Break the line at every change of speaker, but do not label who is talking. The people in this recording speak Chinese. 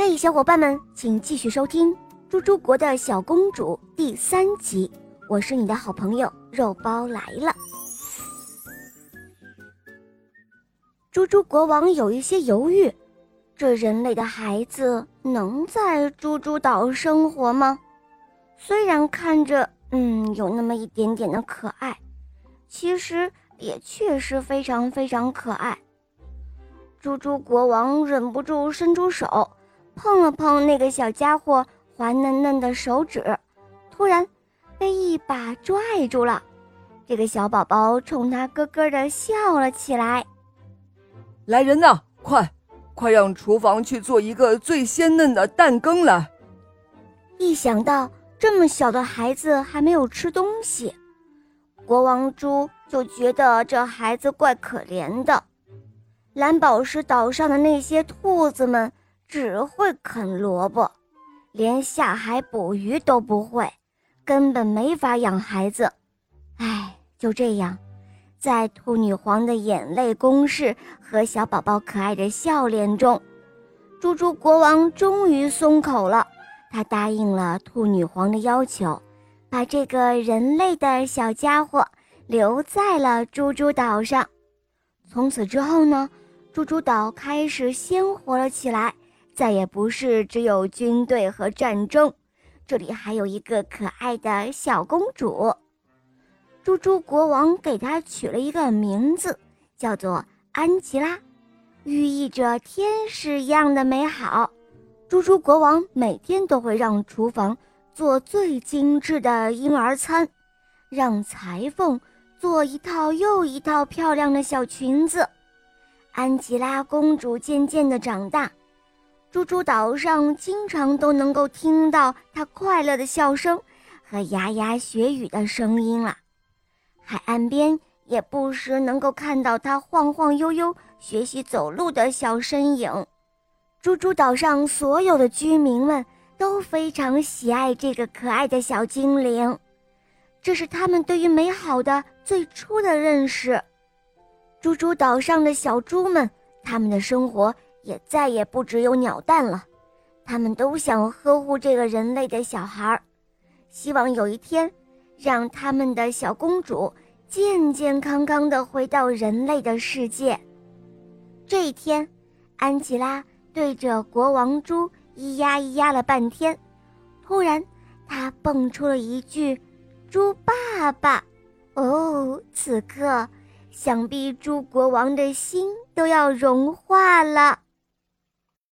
嘿，小伙伴们，请继续收听《猪猪国的小公主》第三集。我是你的好朋友肉包来了。猪猪国王有一些犹豫：这人类的孩子能在猪猪岛生活吗？虽然看着，嗯，有那么一点点的可爱，其实也确实非常非常可爱。猪猪国王忍不住伸出手。碰了碰那个小家伙滑嫩嫩的手指，突然被一把拽住了。这个小宝宝冲他咯咯的笑了起来。
来人呐，快，快让厨房去做一个最鲜嫩的蛋羹来！
一想到这么小的孩子还没有吃东西，国王猪就觉得这孩子怪可怜的。蓝宝石岛上的那些兔子们。只会啃萝卜，连下海捕鱼都不会，根本没法养孩子。唉，就这样，在兔女皇的眼泪攻势和小宝宝可爱的笑脸中，猪猪国王终于松口了。他答应了兔女皇的要求，把这个人类的小家伙留在了猪猪岛上。从此之后呢，猪猪岛开始鲜活了起来。再也不是只有军队和战争，这里还有一个可爱的小公主。猪猪国王给她取了一个名字，叫做安吉拉，寓意着天使一样的美好。猪猪国王每天都会让厨房做最精致的婴儿餐，让裁缝做一套又一套漂亮的小裙子。安吉拉公主渐渐地长大。猪猪岛上经常都能够听到它快乐的笑声和牙牙学语的声音了，海岸边也不时能够看到它晃晃悠悠学习走路的小身影。猪猪岛上所有的居民们都非常喜爱这个可爱的小精灵，这是他们对于美好的最初的认识。猪猪岛上的小猪们，他们的生活。也再也不只有鸟蛋了，他们都想呵护这个人类的小孩儿，希望有一天，让他们的小公主健健康康的回到人类的世界。这一天，安吉拉对着国王猪咿呀咿呀了半天，突然，她蹦出了一句：“猪爸爸。”哦，此刻，想必猪国王的心都要融化了。